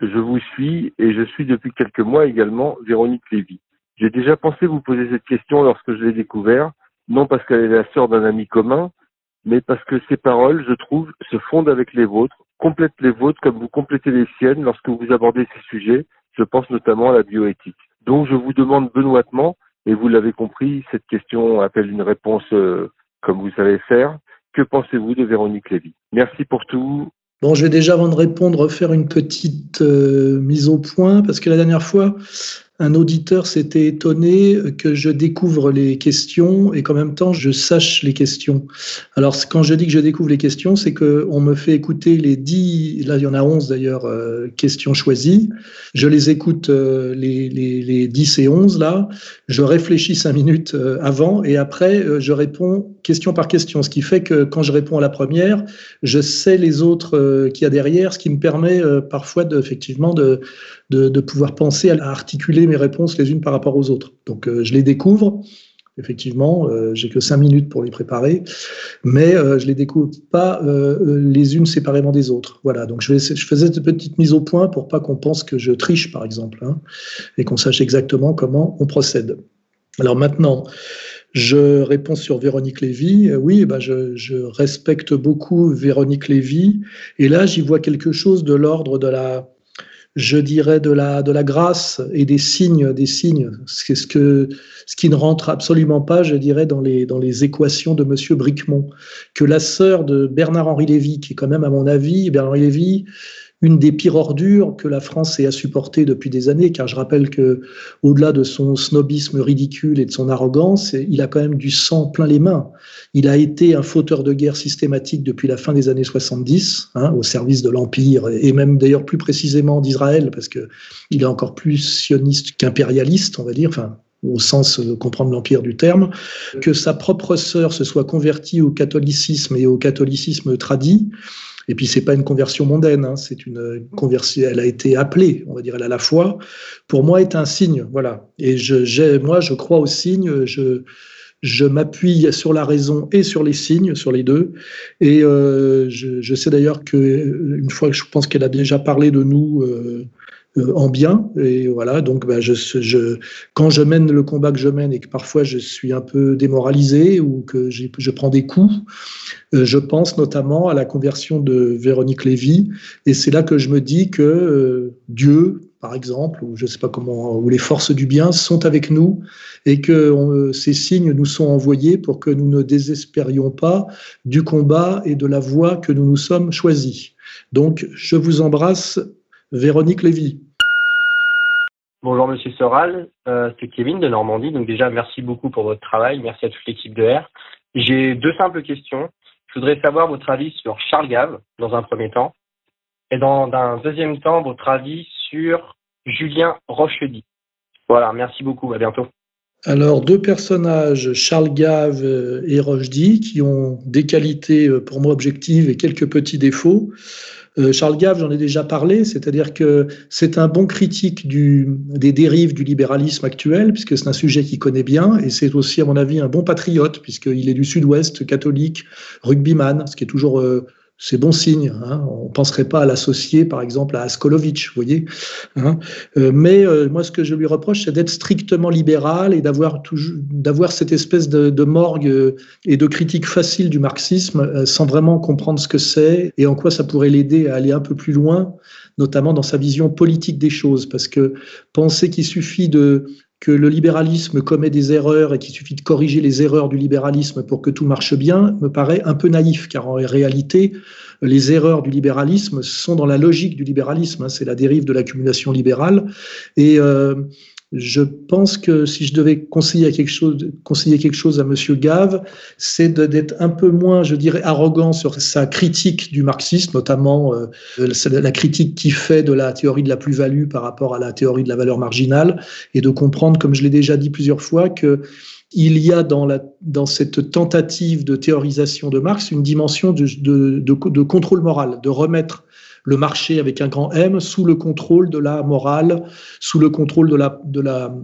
je vous suis et je suis depuis quelques mois également Véronique Lévy. J'ai déjà pensé vous poser cette question lorsque je l'ai découvert, non parce qu'elle est la sœur d'un ami commun, mais parce que ses paroles, je trouve, se fondent avec les vôtres, complètent les vôtres comme vous complétez les siennes lorsque vous abordez ces sujets. Je pense notamment à la bioéthique. Donc je vous demande benoîtement, et vous l'avez compris, cette question appelle une réponse euh, comme vous savez faire. Que pensez-vous de Véronique Lévy? Merci pour tout. Bon, je vais déjà, avant de répondre, faire une petite euh, mise au point, parce que la dernière fois, un auditeur s'était étonné que je découvre les questions et qu'en même temps je sache les questions. Alors quand je dis que je découvre les questions, c'est qu'on me fait écouter les 10, là il y en a 11 d'ailleurs, euh, questions choisies. Je les écoute euh, les, les, les, 10 et 11 là, je réfléchis 5 minutes avant et après je réponds question par question. Ce qui fait que quand je réponds à la première, je sais les autres qu'il y a derrière, ce qui me permet parfois de, effectivement de, de, de pouvoir penser à articuler mes réponses les unes par rapport aux autres. Donc euh, je les découvre. Effectivement, euh, j'ai que cinq minutes pour les préparer, mais euh, je les découvre pas les unes séparément des autres. Voilà. Donc je, je faisais cette petite mise au point pour pas qu'on pense que je triche, par exemple, hein, et qu'on sache exactement comment on procède. Alors maintenant, je réponds sur Véronique Lévy. Oui, eh ben je, je, respecte beaucoup Véronique Lévy. Et là, j'y vois quelque chose de l'ordre de la, je dirais, de la, de la grâce et des signes, des signes, ce, ce, que, ce qui ne rentre absolument pas, je dirais, dans les, dans les équations de Monsieur Bricmont. Que la sœur de Bernard-Henri Lévy, qui est quand même, à mon avis, Bernard-Henri Lévy, une des pires ordures que la France ait à supporter depuis des années, car je rappelle que, au-delà de son snobisme ridicule et de son arrogance, il a quand même du sang plein les mains. Il a été un fauteur de guerre systématique depuis la fin des années 70, hein, au service de l'Empire, et même d'ailleurs plus précisément d'Israël, parce que il est encore plus sioniste qu'impérialiste, on va dire, enfin, au sens de comprendre l'empire du terme, que sa propre sœur se soit convertie au catholicisme et au catholicisme tradit, et puis c'est pas une conversion mondaine, hein, c'est une conversion. Elle a été appelée, on va dire, elle a la foi. Pour moi, est un signe, voilà. Et je, moi, je crois au signe. Je, je m'appuie sur la raison et sur les signes, sur les deux. Et euh, je, je, sais d'ailleurs que une fois que je pense qu'elle a déjà parlé de nous. Euh, en bien. Et voilà, donc bah, quand je mène le combat que je mène et que parfois je suis un peu démoralisé ou que je prends des coups, euh, je pense notamment à la conversion de Véronique Lévy. Et c'est là que je me dis que euh, Dieu, par exemple, ou je sais pas comment, ou les forces du bien sont avec nous et que ces signes nous sont envoyés pour que nous ne désespérions pas du combat et de la voie que nous nous sommes choisis. Donc, je vous embrasse Véronique Lévy. Bonjour Monsieur Soral, euh, c'est Kevin de Normandie. Donc déjà, merci beaucoup pour votre travail. Merci à toute l'équipe de R. J'ai deux simples questions. Je voudrais savoir votre avis sur Charles Gave, dans un premier temps. Et dans un deuxième temps, votre avis sur Julien Rochedy. Voilà, merci beaucoup. À bientôt. Alors, deux personnages, Charles Gave et Rochedy, qui ont des qualités euh, pour moi objectives et quelques petits défauts. Euh, Charles Gave, j'en ai déjà parlé, c'est-à-dire que c'est un bon critique du, des dérives du libéralisme actuel, puisque c'est un sujet qu'il connaît bien, et c'est aussi, à mon avis, un bon patriote, puisqu'il est du sud-ouest, catholique, rugbyman, ce qui est toujours euh, c'est bon signe. Hein. On ne penserait pas à l'associer, par exemple, à Askolovitch, vous voyez. Hein. Euh, mais euh, moi, ce que je lui reproche, c'est d'être strictement libéral et d'avoir d'avoir cette espèce de, de, morgue euh, et de critique facile du marxisme, sans vraiment comprendre ce que c'est et en quoi ça pourrait l'aider à aller un peu plus loin, notamment dans sa vision politique des choses. Parce que penser qu'il suffit de que le libéralisme commet des erreurs et qu'il suffit de corriger les erreurs du libéralisme pour que tout marche bien me paraît un peu naïf, car en réalité, les erreurs du libéralisme sont dans la logique du libéralisme, hein, c'est la dérive de l'accumulation libérale. Et euh, je pense que si je devais conseiller quelque chose, conseiller quelque chose à Monsieur Gave, c'est d'être un peu moins, je dirais, arrogant sur sa critique du marxisme, notamment euh, la critique qu'il fait de la théorie de la plus-value par rapport à la théorie de la valeur marginale, et de comprendre, comme je l'ai déjà dit plusieurs fois, que il y a dans, la, dans cette tentative de théorisation de Marx une dimension de, contrôle moral, de remettre le marché avec un grand M sous le contrôle de la morale, sous le contrôle de la, de la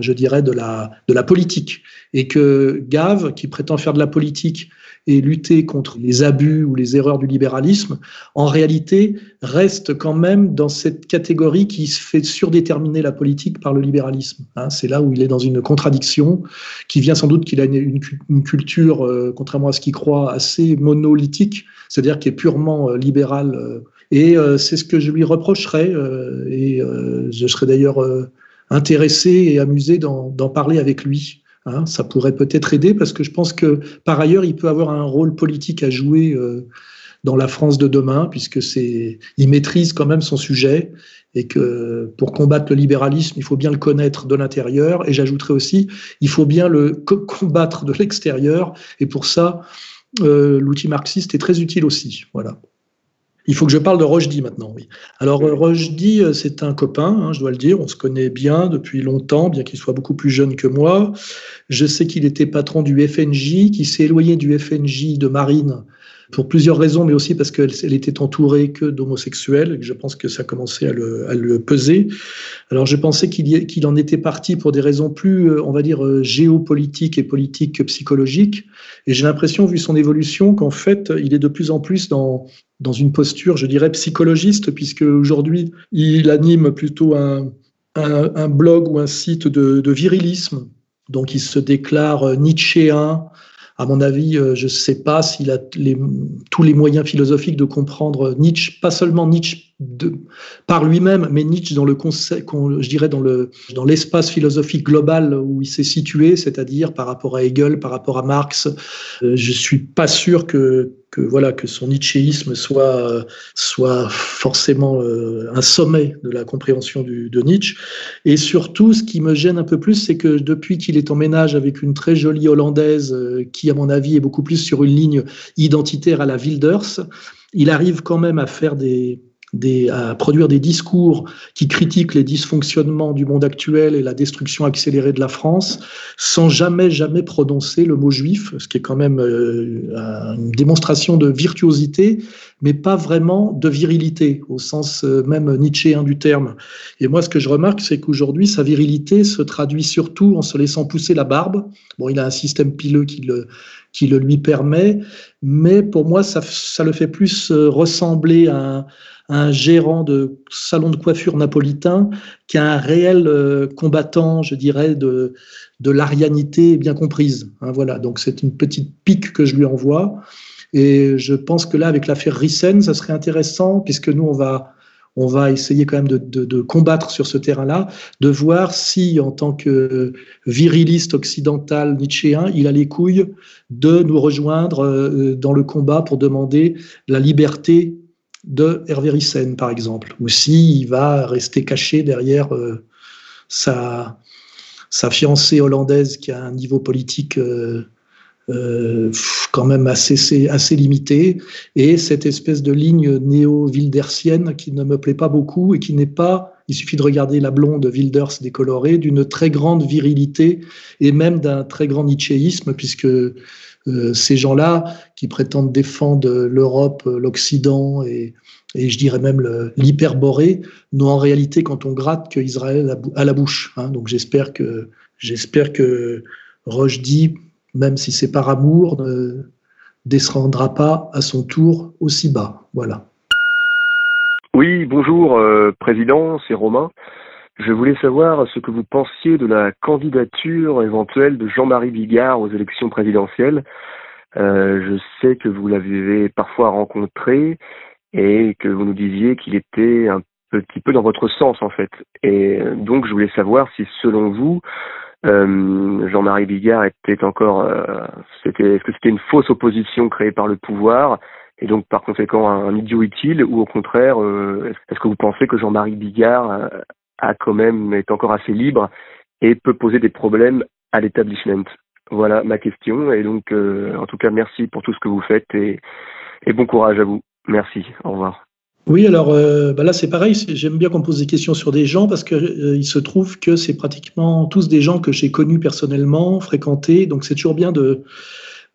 je dirais, de la, de la politique. Et que Gave, qui prétend faire de la politique et lutter contre les abus ou les erreurs du libéralisme, en réalité reste quand même dans cette catégorie qui fait surdéterminer la politique par le libéralisme. Hein. c'est là où il est dans une contradiction qui vient sans doute qu'il a une, une culture, euh, contrairement à ce qu'il croit, assez monolithique, c'est-à-dire qui est purement euh, libérale euh, et euh, c'est ce que je lui reprocherais. Euh, et euh, je serais d'ailleurs intéressé et amusé d'en parler avec lui. Hein. ça pourrait peut-être aider parce que je pense que par ailleurs, il peut avoir un rôle politique à jouer dans la France de demain, puisque il maîtrise quand même son sujet et que pour combattre le libéralisme, il faut bien le connaître de l'intérieur. Et j'ajouterais aussi, il faut bien le combattre de l'extérieur. Et pour ça, l'outil marxiste est très utile aussi. Voilà. Il faut que je parle de Rochdy maintenant, oui. Alors Rochdy, euh, c'est un copain, hein, je dois le dire, on se connaît bien depuis longtemps, bien qu'il soit beaucoup plus jeune que moi. Je sais qu'il était patron du FNJ, qui s'est éloigné du FNJ de Marine pour plusieurs raisons, mais aussi parce qu'elle elle était entourée que d'homosexuels, je pense que ça commençait à le, à le peser. Alors je pensais qu'il en était parti pour des raisons plus, euh, on va dire, euh, géopolitiques et politiques que psychologiques. Et j'ai l'impression, vu son évolution, qu'en fait, il est de plus en plus dans, dans une posture, je dirais, psychologiste, puisque aujourd'hui, il anime plutôt un, un, blog ou un site de, de, virilisme. Donc, il se déclare euh, nietzschéen. À mon avis, euh, je ne sais pas s'il a tous les moyens philosophiques de comprendre Nietzsche, pas seulement Nietzsche de, par lui-même, mais Nietzsche dans le je dirais dans le dans l'espace philosophique global où il s'est situé, c'est-à-dire par rapport à Hegel, par rapport à Marx. Euh, je suis pas sûr que que voilà que son nietzschéisme soit soit forcément euh, un sommet de la compréhension du, de Nietzsche. Et surtout, ce qui me gêne un peu plus, c'est que depuis qu'il est en ménage avec une très jolie hollandaise euh, qui, à mon avis, est beaucoup plus sur une ligne identitaire à la Wilders, il arrive quand même à faire des à produire des discours qui critiquent les dysfonctionnements du monde actuel et la destruction accélérée de la France, sans jamais, jamais prononcer le mot juif, ce qui est quand même euh, une démonstration de virtuosité, mais pas vraiment de virilité, au sens euh, même nietzschéen du terme. Et moi, ce que je remarque, c'est qu'aujourd'hui, sa virilité se traduit surtout en se laissant pousser la barbe. Bon, il a un système pileux qui le, qui le lui permet, mais pour moi, ça, ça le fait plus euh, ressembler à un, un gérant de salon de coiffure napolitain qui a un réel euh, combattant, je dirais, de, de l'arianité bien comprise. Hein, voilà, donc c'est une petite pique que je lui envoie. Et je pense que là, avec l'affaire Rissen, ça serait intéressant, puisque nous, on va, on va essayer quand même de, de, de combattre sur ce terrain-là, de voir si, en tant que viriliste occidental nietzschéen, il a les couilles de nous rejoindre euh, dans le combat pour demander la liberté de Hervé Rissen, par exemple, ou s'il va rester caché derrière euh, sa, sa fiancée hollandaise qui a un niveau politique euh, euh, quand même assez, assez limité, et cette espèce de ligne néo-wildersienne qui ne me plaît pas beaucoup et qui n'est pas, il suffit de regarder la blonde Wilders décolorée, d'une très grande virilité et même d'un très grand nietzschéisme, puisque ces gens-là qui prétendent défendre l'Europe, l'Occident et, et, je dirais même l'hyperborée, n'ont en réalité, quand on gratte, qu'Israël à la bouche. Hein. Donc j'espère que, j'espère que Rochdy, même si c'est par amour, ne descendra pas à son tour aussi bas. Voilà. Oui, bonjour, euh, Président, c'est Romain. Je voulais savoir ce que vous pensiez de la candidature éventuelle de Jean-Marie Bigard aux élections présidentielles. Euh, je sais que vous l'avez parfois rencontré et que vous nous disiez qu'il était un petit peu dans votre sens en fait. Et donc je voulais savoir si selon vous, euh, Jean-Marie Bigard était encore, euh, c'était, est-ce que c'était une fausse opposition créée par le pouvoir et donc par conséquent un, idiot utile ou au contraire, est-ce que vous pensez que Jean-Marie Bigard a quand même est encore assez libre et peut poser des problèmes à l'établissement. Voilà ma question. Et donc, en tout cas, merci pour tout ce que vous faites et, et bon courage à vous. Merci. Au revoir. Oui, alors bah là c'est pareil, j'aime bien qu'on pose des questions sur des gens parce que il se trouve que c'est pratiquement tous des gens que j'ai connus personnellement, fréquentés, donc c'est toujours bien de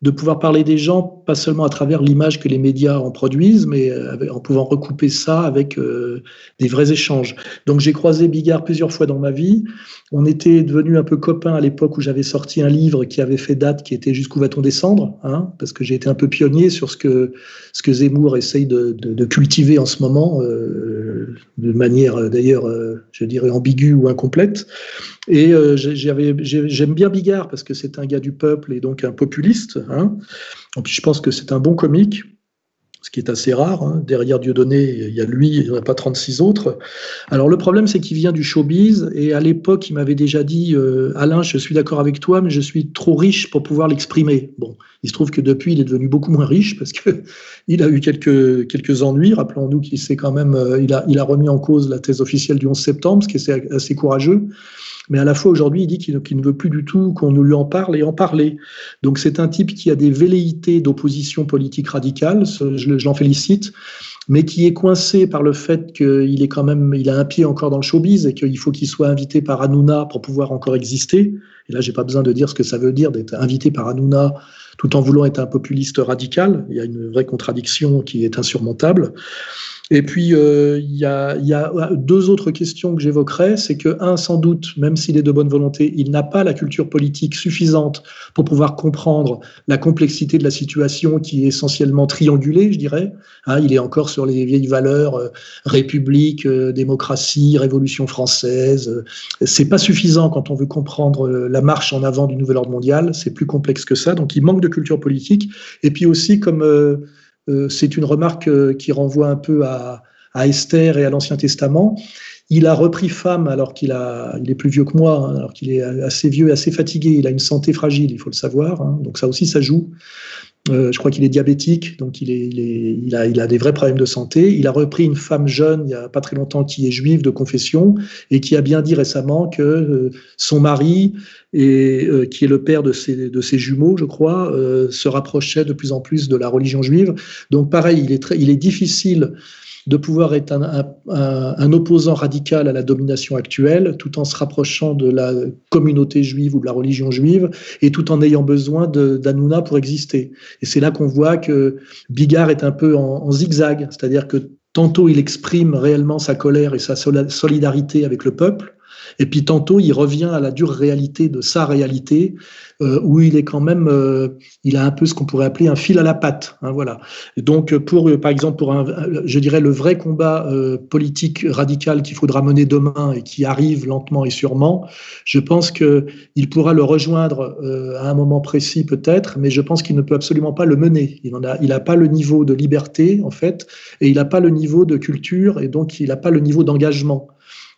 de pouvoir parler des gens, pas seulement à travers l'image que les médias en produisent, mais euh, en pouvant recouper ça avec euh, des vrais échanges. Donc j'ai croisé Bigard plusieurs fois dans ma vie. On était devenus un peu copains à l'époque où j'avais sorti un livre qui avait fait date, qui était Jusqu'où va-t-on descendre hein, Parce que j'ai été un peu pionnier sur ce que, ce que Zemmour essaye de, de, de cultiver en ce moment, euh, de manière d'ailleurs, euh, je dirais, ambiguë ou incomplète. Et euh, j'aime bien Bigard parce que c'est un gars du peuple et donc un populiste. Hein. Et je pense que c'est un bon comique, ce qui est assez rare. Hein. Derrière Dieudonné, il y a lui, il n'y en a pas 36 autres. Alors le problème, c'est qu'il vient du showbiz et à l'époque, il m'avait déjà dit euh, Alain, je suis d'accord avec toi, mais je suis trop riche pour pouvoir l'exprimer. Bon, il se trouve que depuis, il est devenu beaucoup moins riche parce que il a eu quelques, ennuis. Rappelons-nous qu'il euh, il a remis en cause la thèse officielle du 11 septembre, ce qui est assez courageux mais à la fois aujourd'hui, il dit qu'il ne veut plus du tout qu'on nous lui en parle et en parler. Donc c'est un type qui a des velléités d'opposition politique radicale, je, l'en félicite, mais qui est coincé par le fait qu'il est quand même, il a un pied encore dans le showbiz et qu'il faut qu'il soit invité par Hanouna pour pouvoir encore exister. Et là, j'ai pas besoin de dire ce que ça veut dire d'être invité par Hanouna tout en voulant être un populiste radical. Il y a une vraie contradiction qui est insurmontable. Et puis, euh, il y, a, y, a, deux autres questions que j'évoquerai. C'est que, un, sans doute, même s'il est de bonne volonté, il n'a pas la culture politique suffisante pour pouvoir comprendre la complexité de la situation qui est essentiellement triangulée, je dirais. Hein, il est encore sur les vieilles valeurs, euh, république, euh, démocratie, révolution française. c'est pas suffisant quand on veut comprendre la marche en avant du nouvel ordre mondial. C'est plus complexe que ça. Donc, il manque de culture politique. Et puis aussi, comme euh, c'est une remarque euh, qui renvoie un peu à, Esther et à l'Ancien Testament. Il a repris femme alors qu'il est plus vieux que moi, hein, alors qu'il est assez vieux et assez fatigué. Il a une santé fragile, il faut le savoir. Hein. donc ça aussi, ça joue. Euh, je crois qu'il est diabétique, donc il, est, il, a, il, a, des vrais problèmes de santé. Il a repris une femme jeune, il n'y a pas très longtemps, qui est juive de confession et qui a bien dit récemment que euh, son mari, et, euh, qui est le père de ses, de ses jumeaux, je crois, se rapprochait de plus en plus de la religion juive. Donc pareil, il est, très, il est difficile de pouvoir être un, opposant radical à la domination actuelle, tout en se rapprochant de la communauté juive ou de la religion juive, et tout en ayant besoin d'Anouna pour exister. Et c'est là qu'on voit que Bigard est un peu en zigzag, c'est-à-dire que tantôt il exprime réellement sa colère et sa solidarité avec le peuple, et puis tantôt, il revient à la dure réalité de sa réalité, euh, où il est quand même, euh, il a un peu ce qu'on pourrait appeler un fil à la patte. Hein, voilà. Donc, pour, euh, par exemple, pour un, je dirais le vrai combat politique radical qu'il faudra mener demain et qui arrive lentement et sûrement, je pense que il pourra le rejoindre à un moment précis peut-être, mais je pense qu'il ne peut absolument pas le mener. Il n'a pas le niveau de liberté en fait, et il n'a pas le niveau de culture, et donc il n'a pas le niveau d'engagement.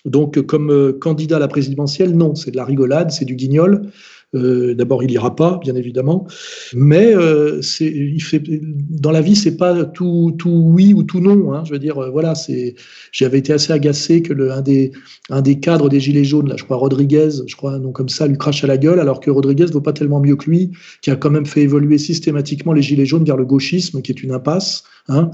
Donc, comme euh, candidat à la présidentielle, non, c'est de la rigolade, c'est du guignol. Euh, D'abord, il ira pas, bien évidemment, mais euh, il fait, dans la vie, c'est pas tout, tout oui ou tout non. Hein, je veux dire, euh, voilà, c'est. J'avais été assez agacé que le, un des, un des cadres des gilets jaunes, là, je crois Rodriguez, je crois un nom comme ça, lui crache à la gueule, alors que Rodriguez vaut pas tellement mieux que lui, qui a quand même fait évoluer systématiquement les gilets jaunes vers le gauchisme, qui est une impasse. Hein,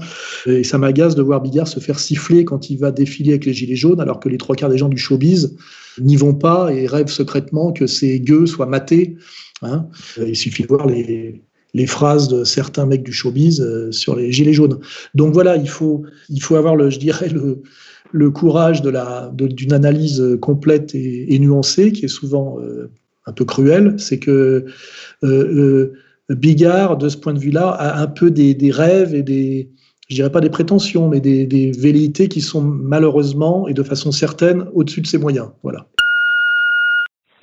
et ça m'agace de voir Bigard se faire siffler quand il va défiler avec les gilets jaunes, alors que les trois quarts des gens du showbiz n'y vont pas et rêvent secrètement que ces gueux soient matés. Hein. Il suffit de voir les, les phrases de certains mecs du showbiz euh, sur les gilets jaunes. Donc voilà, il faut, il faut avoir, le, je dirais, le, le courage d'une analyse complète et, nuancée, qui est souvent euh, un peu cruelle. C'est que euh, Bigard, de ce point de vue-là, a un peu des, des rêves et des, je dirais pas des prétentions, mais des, des velléités qui sont malheureusement et de façon certaine au-dessus de ses moyens. Voilà.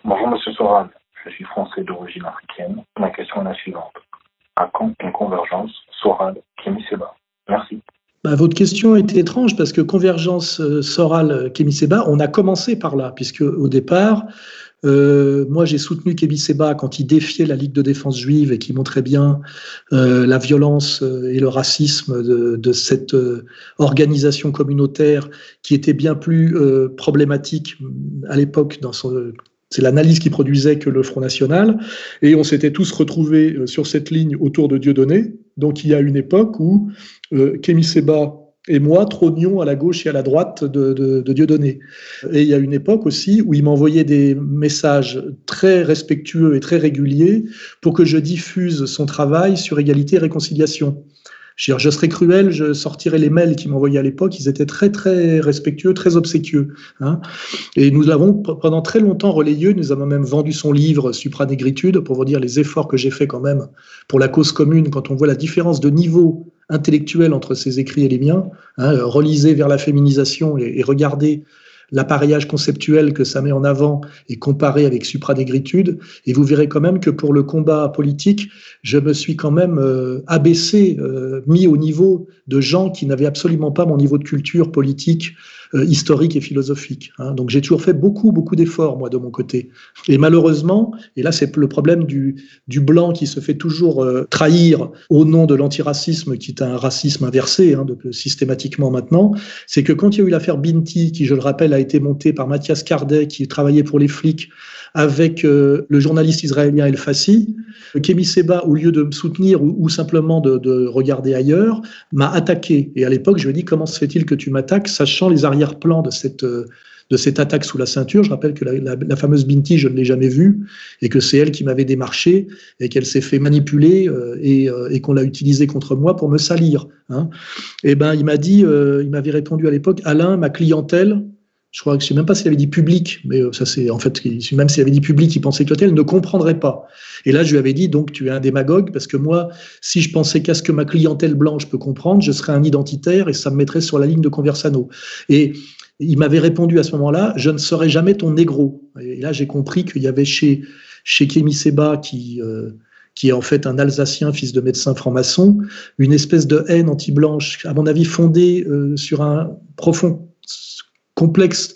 Bonjour Monsieur Soral, je suis français d'origine africaine. Ma question est la suivante. À quand une convergence Soral-Kémy-Seba Merci. Bah, votre question était étrange parce que convergence euh, Soral-Kémy-Seba, on a commencé par là, puisque au départ, euh, moi, j'ai soutenu Kébi Seba quand il défiait la Ligue de défense juive et qui montrait bien euh, la violence euh, et le racisme de, cette organisation communautaire qui était bien plus problématique à l'époque dans son c'est l'analyse qui produisait que le Front National, et on s'était tous retrouvés sur cette ligne autour de Dieudonné. Donc il y a une époque où euh, Kémy Seba et moi trônions à la gauche et à la droite de, de, de Dieudonné. Et il y a une époque aussi où il m'envoyait des messages très respectueux et très réguliers pour que je diffuse son travail sur égalité et réconciliation. Je, je serais cruel, je sortirais les mails qu'il m'envoyaient à l'époque. Ils étaient très, très respectueux, très obséquieux. Hein. Et nous l'avons pendant très longtemps relayé. Nous avons même vendu son livre Supranégritude pour vous dire les efforts que j'ai fait quand même pour la cause commune quand on voit la différence de niveau intellectuel entre ses écrits et les miens. Hein, relisez vers la féminisation et, regardez l'appareillage conceptuel que ça met en avant et comparé avec supranégritude, et vous verrez quand même que pour le combat politique, je me suis quand même euh, abaissé, euh, mis au niveau de gens qui n'avaient absolument pas mon niveau de culture politique historique et philosophique. Hein. Donc j'ai toujours fait beaucoup, beaucoup d'efforts, moi, de mon côté. Et malheureusement, et là c'est le problème du, du blanc qui se fait toujours euh, trahir au nom de l'antiracisme, qui est un racisme inversé hein, de, systématiquement maintenant, c'est que quand il y a eu l'affaire Binti, qui je le rappelle a été montée par Mathias Cardet, qui travaillait pour les flics, avec euh, le journaliste israélien El Fassi, Kémy Seba, au lieu de me soutenir ou, simplement de, regarder ailleurs, m'a attaqué. Et à l'époque, je lui ai dit comment se fait-il que tu m'attaques, sachant les arrière-plans de cette euh, de cette attaque sous la ceinture. Je rappelle que la, fameuse Binti, je ne l'ai jamais vue, et que c'est elle qui m'avait démarché, et qu'elle s'est fait manipuler, euh, et, qu'on l'a utilisée contre moi pour me salir. Hein. Et ben, il m'a dit, il m'avait répondu à l'époque, Alain, ma clientèle, je crois que je sais même pas s'il avait dit public, mais euh, ça c'est en fait même s'il avait dit public, il pensait que l'hôtel ne comprendrait pas. Et là, je lui avais dit donc tu es un démagogue parce que moi, si je pensais qu'à ce que ma clientèle blanche peut comprendre, je serais un identitaire et ça me mettrait sur la ligne de Conversano. Et il m'avait répondu à ce moment-là, je ne serai jamais ton négro. Et là, j'ai compris qu'il y avait chez chez Kémy Seba qui euh, qui est en fait un Alsacien, fils de médecin franc-maçon, une espèce de haine anti-blanche, à mon avis fondée euh, sur un profond complexe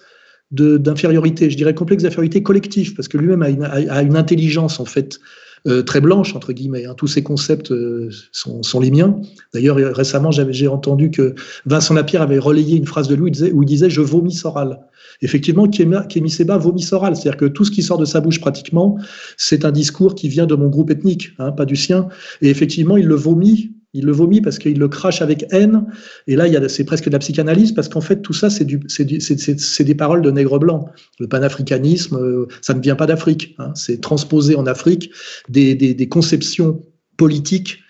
d'infériorité, je dirais complexe d'infériorité collective, parce que lui-même a une, intelligence en fait euh, très blanche entre guillemets. Hein. Tous ces concepts euh, sont, les miens. D'ailleurs, récemment, j'ai entendu que Vincent Lapierre avait relayé une phrase de lui où il disait, "Je vomis Soral". Effectivement, Kémy Seba vomit Soral, c'est-à-dire que tout ce qui sort de sa bouche pratiquement, c'est un discours qui vient de mon groupe ethnique, hein, pas du sien. Et effectivement, il le vomit il le vomit parce qu'il le crache avec haine. Et là, c'est presque de la psychanalyse parce qu'en fait, tout ça, c'est des paroles de nègre blanc. Le panafricanisme, euh, ça ne vient pas d'Afrique. Hein. C'est transposé en Afrique des, conceptions politiques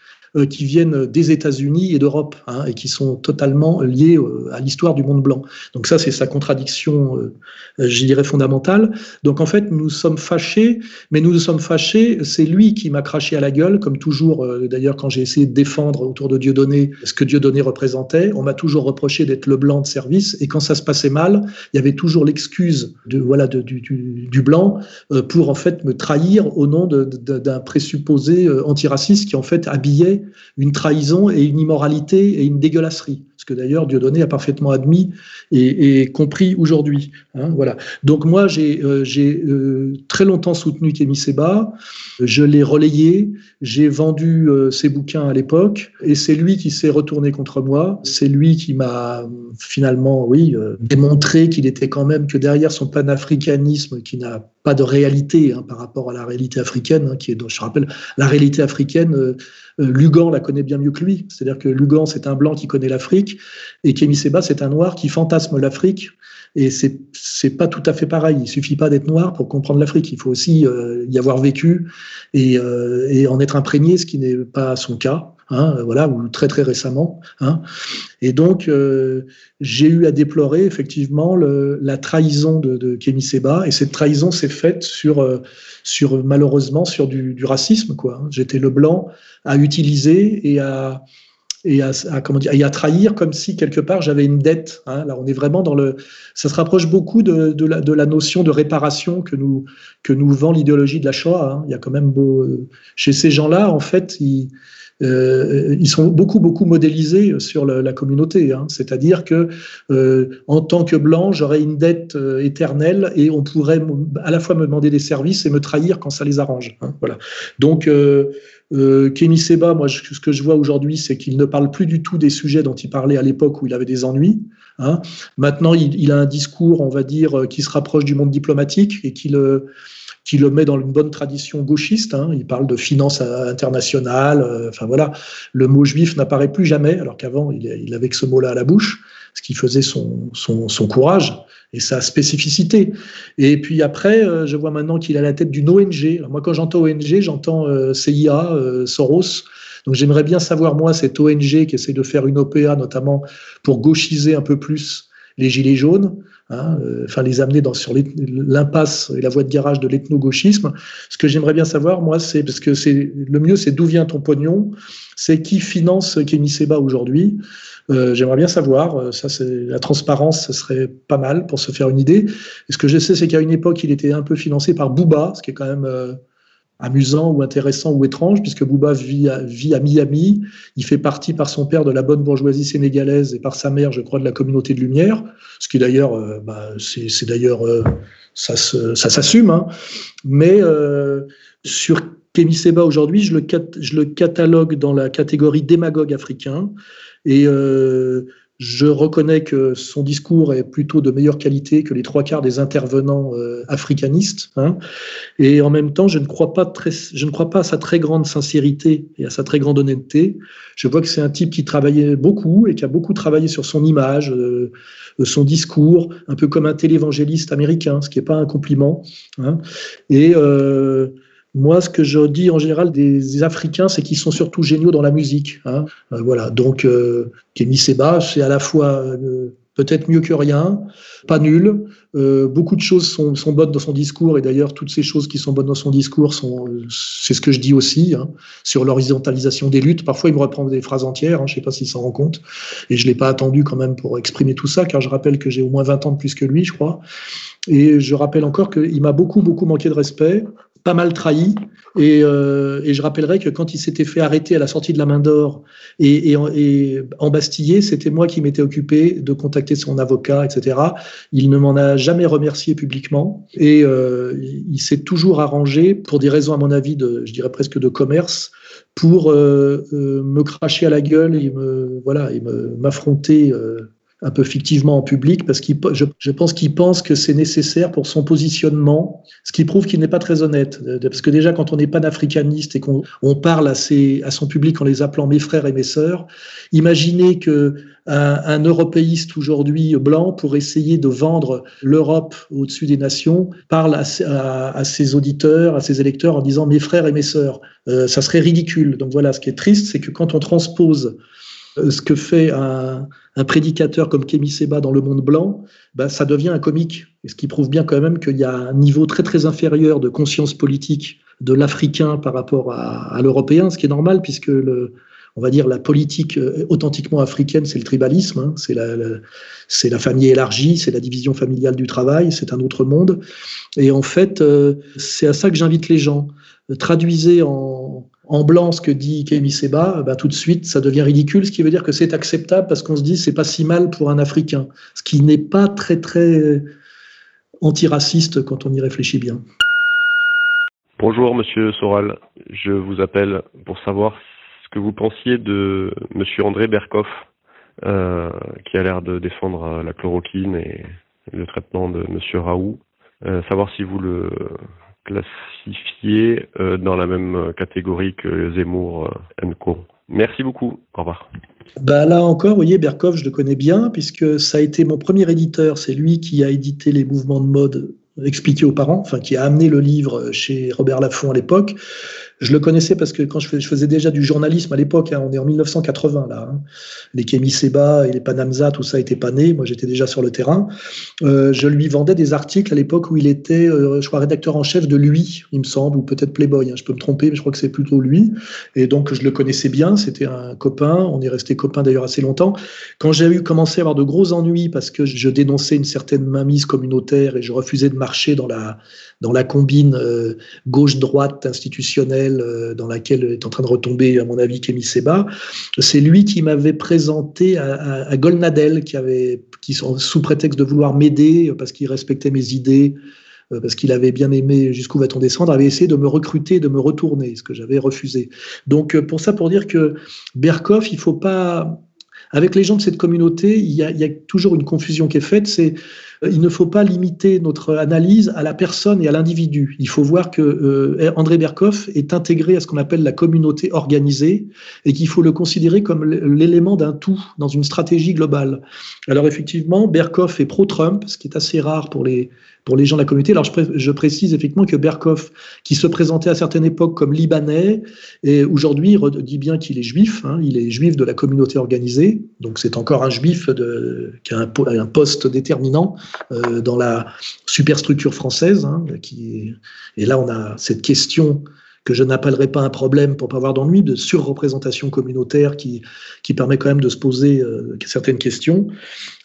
qui viennent des États-Unis et d'Europe hein, et qui sont totalement liés euh, à l'histoire du monde blanc. Donc ça, c'est sa contradiction, euh, je dirais, fondamentale. Donc en fait, nous sommes fâchés, mais nous nous sommes fâchés, c'est lui qui m'a craché à la gueule, comme toujours, d'ailleurs, quand j'ai essayé de défendre autour de Dieudonné ce que Dieudonné représentait, on m'a toujours reproché d'être le blanc de service, et quand ça se passait mal, il y avait toujours l'excuse de, voilà, du, du, du, blanc pour en fait me trahir au nom d'un présupposé antiraciste qui en fait habillait une trahison et une immoralité et une dégueulasserie. Ce que d'ailleurs Dieudonné a parfaitement admis et, compris aujourd'hui. Hein, voilà. Donc moi, j'ai euh, euh, très longtemps soutenu Kémy Seba. Je l'ai relayé. J'ai vendu euh, ses bouquins à l'époque. Et c'est lui qui s'est retourné contre moi. C'est lui qui m'a finalement, oui, démontré qu'il était quand même que derrière son panafricanisme, qui n'a pas de réalité hein, par rapport à la réalité africaine, hein, qui est, je rappelle, la réalité africaine euh, Lugan la connaît bien mieux que lui. C'est-à-dire que Lugan, c'est un blanc qui connaît l'Afrique, et Kémy Seba, c'est un noir qui fantasme l'Afrique. Et c'est c'est pas tout à fait pareil. Il suffit pas d'être noir pour comprendre l'Afrique. Il faut aussi euh, y avoir vécu et, euh, et, en être imprégné, ce qui n'est pas son cas. Hein, voilà, ou très très récemment. Hein. Et donc, euh, j'ai eu à déplorer effectivement le, la trahison de, de Kémy Seba, et cette trahison s'est faite sur, euh, sur malheureusement sur du, du racisme. Quoi. Hein. J'étais le blanc à utiliser et à et à, comment dire, et à trahir comme si quelque part j'avais une dette. Hein. Là, on est vraiment dans le. Ça se rapproche beaucoup de, de, la, de la, notion de réparation que nous que nous vend l'idéologie de la Shoah. Hein. Il y a quand même beau, chez ces gens-là, en fait, ils, euh, ils sont beaucoup beaucoup modélisés sur la, la communauté. Hein. C'est-à-dire que euh, en tant que blanc, j'aurais une dette euh, éternelle et on pourrait à la fois me demander des services et me trahir quand ça les arrange. Hein. Voilà. Donc euh, euh, Kémy Seba, moi, ce que je vois aujourd'hui, c'est qu'il ne parle plus du tout des sujets dont il parlait à l'époque où il avait des ennuis. Hein. Maintenant, il, a un discours, on va dire, qui se rapproche du monde diplomatique et qui le, qui le met dans une bonne tradition gauchiste. Hein. Il parle de finance internationale. Euh, enfin voilà, le mot juif n'apparaît plus jamais, alors qu'avant, il, avait que ce mot-là à la bouche, ce qui faisait son, son, courage et sa spécificité. Et puis après, euh, je vois maintenant qu'il a la tête d'une ONG. Moi, quand j'entends ONG, j'entends euh, CIA, Soros. Donc j'aimerais bien savoir, moi, cette ONG qui essaie de faire une OPA, notamment pour gauchiser un peu plus les gilets jaunes, hein, euh, enfin les amener dans, sur l'impasse et la voie de garage de l'ethno-gauchisme. Ce que j'aimerais bien savoir, moi, c'est parce que c'est le mieux, c'est d'où vient ton pognon, c'est qui finance Kémy Seba aujourd'hui. Euh, j'aimerais bien savoir, euh, ça c'est la transparence, ce serait pas mal pour se faire une idée. Et ce que je sais, c'est qu'à une époque, il était un peu financé par Booba, ce qui est quand même amusant ou intéressant ou étrange, puisque Bouba vit à, Miami. Il fait partie par son père de la bonne bourgeoisie sénégalaise et par sa mère, je crois, de la communauté de lumière. Ce qui d'ailleurs, euh, bah, c'est d'ailleurs, euh, ça s'assume. Hein. Mais euh, sur Kémy Seba aujourd'hui, je le catalogue dans la catégorie démagogue africain. Et je reconnais que son discours est plutôt de meilleure qualité que les trois quarts des intervenants euh, africanistes. Hein. Et en même temps, je ne, crois pas très, je ne crois pas à sa très grande sincérité et à sa très grande honnêteté. Je vois que c'est un type qui travaillait beaucoup et qui a beaucoup travaillé sur son image, euh, son discours, un peu comme un télévangéliste américain, ce qui n'est pas un compliment. Hein. Et euh, moi, ce que je dis en général des Africains, c'est qu'ils sont surtout géniaux dans la musique. Hein. Euh, voilà. Donc, euh, Kémy Seba, c'est à la fois euh, peut-être mieux que rien, pas nul. Euh, beaucoup de choses sont, sont, bonnes dans son discours, et d'ailleurs, toutes ces choses qui sont bonnes dans son discours, sont, c'est ce que je dis aussi, hein, sur l'horizontalisation des luttes. Parfois, il me reprend des phrases entières, hein, je ne sais pas s'il s'en rend compte, et je ne l'ai pas attendu quand même pour exprimer tout ça, car je rappelle que j'ai au moins 20 ans de plus que lui, je crois. Et je rappelle encore qu'il m'a beaucoup, beaucoup manqué de respect pas mal trahi. Et, euh, et, je rappellerai que quand il s'était fait arrêter à la sortie de la main d'or et, embastillé, c'était moi qui m'étais occupé de contacter son avocat, etc. Il ne m'en a jamais remercié publiquement et euh, il s'est toujours arrangé pour des raisons, à mon avis, de, je dirais presque de commerce, pour euh, me cracher à la gueule et me voilà et m'affronter un peu fictivement en public parce qu'il je, je, pense qu'il pense que c'est nécessaire pour son positionnement, ce qui prouve qu'il n'est pas très honnête. Parce que déjà, quand on est panafricaniste et qu'on on parle à, ses, à son public en les appelant mes frères et mes sœurs, imaginez que un, un européiste aujourd'hui blanc, pour essayer de vendre l'Europe au-dessus des nations, parle à, à, ses auditeurs, à ses électeurs en disant mes frères et mes sœurs. Euh, ça serait ridicule. Donc voilà, ce qui est triste, c'est que quand on transpose euh, ce que fait un, un prédicateur comme Kémy Seba dans le monde blanc, bah, ça devient un comique. Et ce qui prouve bien quand même qu'il y a un niveau très très inférieur de conscience politique de l'Africain par rapport à, à l'Européen, ce qui est normal puisque le, on va dire la politique euh, authentiquement africaine, c'est le tribalisme, hein, c'est la, la la famille élargie, c'est la division familiale du travail, c'est un autre monde. Et en fait, euh, c'est à ça que j'invite les gens. Traduisez en, en blanc ce que dit Kémy Seba, bah, tout de suite, ça devient ridicule, ce qui veut dire que c'est acceptable parce qu'on se dit c'est pas si mal pour un Africain, ce qui n'est pas très très antiraciste quand on y réfléchit bien. Bonjour Monsieur Soral, je vous appelle pour savoir ce que vous pensiez de Monsieur André Berkoff, euh, qui a l'air de défendre la chloroquine et le traitement de Monsieur Raoult. Euh, savoir si vous le classifié euh, dans la même catégorie que Zemmour euh, Co. Merci beaucoup. Au revoir. Bah là encore, vous voyez, Berkov, je le connais bien, puisque ça a été mon premier éditeur. C'est lui qui a édité les mouvements de mode expliqués aux parents, enfin qui a amené le livre chez Robert Laffont à l'époque. Je le connaissais parce que quand je, faisais déjà du journalisme à l'époque, hein, on est en 1980 là, hein, les Kémy Seba et les Panamza, tout ça était pas né. Moi, j'étais déjà sur le terrain. Euh, je lui vendais des articles à l'époque où il était, euh, je crois, rédacteur en chef de lui, il me semble, ou peut-être Playboy. Hein, je peux me tromper, mais je crois que c'est plutôt lui. Et donc, je le connaissais bien. C'était un copain. On est resté copains d'ailleurs assez longtemps. Quand j'ai eu commencé à avoir de gros ennuis parce que je dénonçais une certaine mainmise communautaire et je refusais de marcher dans la dans la combine euh, gauche-droite institutionnelle euh, dans laquelle est en train de retomber, à mon avis, Kémy Seba. C'est lui qui m'avait présenté à, Golnadel, qui avait, qui, sous prétexte de vouloir m'aider parce qu'il respectait mes idées, euh, parce qu'il avait bien aimé Jusqu'où va-t-on descendre, avait essayé de me recruter, de me retourner, ce que j'avais refusé. Donc, pour ça, pour dire que Berkoff, il faut pas avec les gens de cette communauté, il y il y a toujours une confusion qui est faite. C'est il ne faut pas limiter notre analyse à la personne et à l'individu. Il faut voir que euh, André Berkoff est intégré à ce qu'on appelle la communauté organisée et qu'il faut le considérer comme l'élément d'un tout dans une stratégie globale. Alors effectivement, Berkoff est pro-Trump, ce qui est assez rare pour les pour les gens de la communauté. Alors je, précise effectivement que Berkoff, qui se présentait à certaines époques comme libanais, et aujourd'hui dit bien qu'il est juif. Hein, il est juif de la communauté organisée, donc c'est encore un juif de, qui a un, poste déterminant euh, dans la superstructure française. Hein, qui et là on a cette question que je n'appellerai pas un problème pour pas avoir d'ennui, de surreprésentation communautaire qui, qui permet quand même de se poser euh, certaines questions.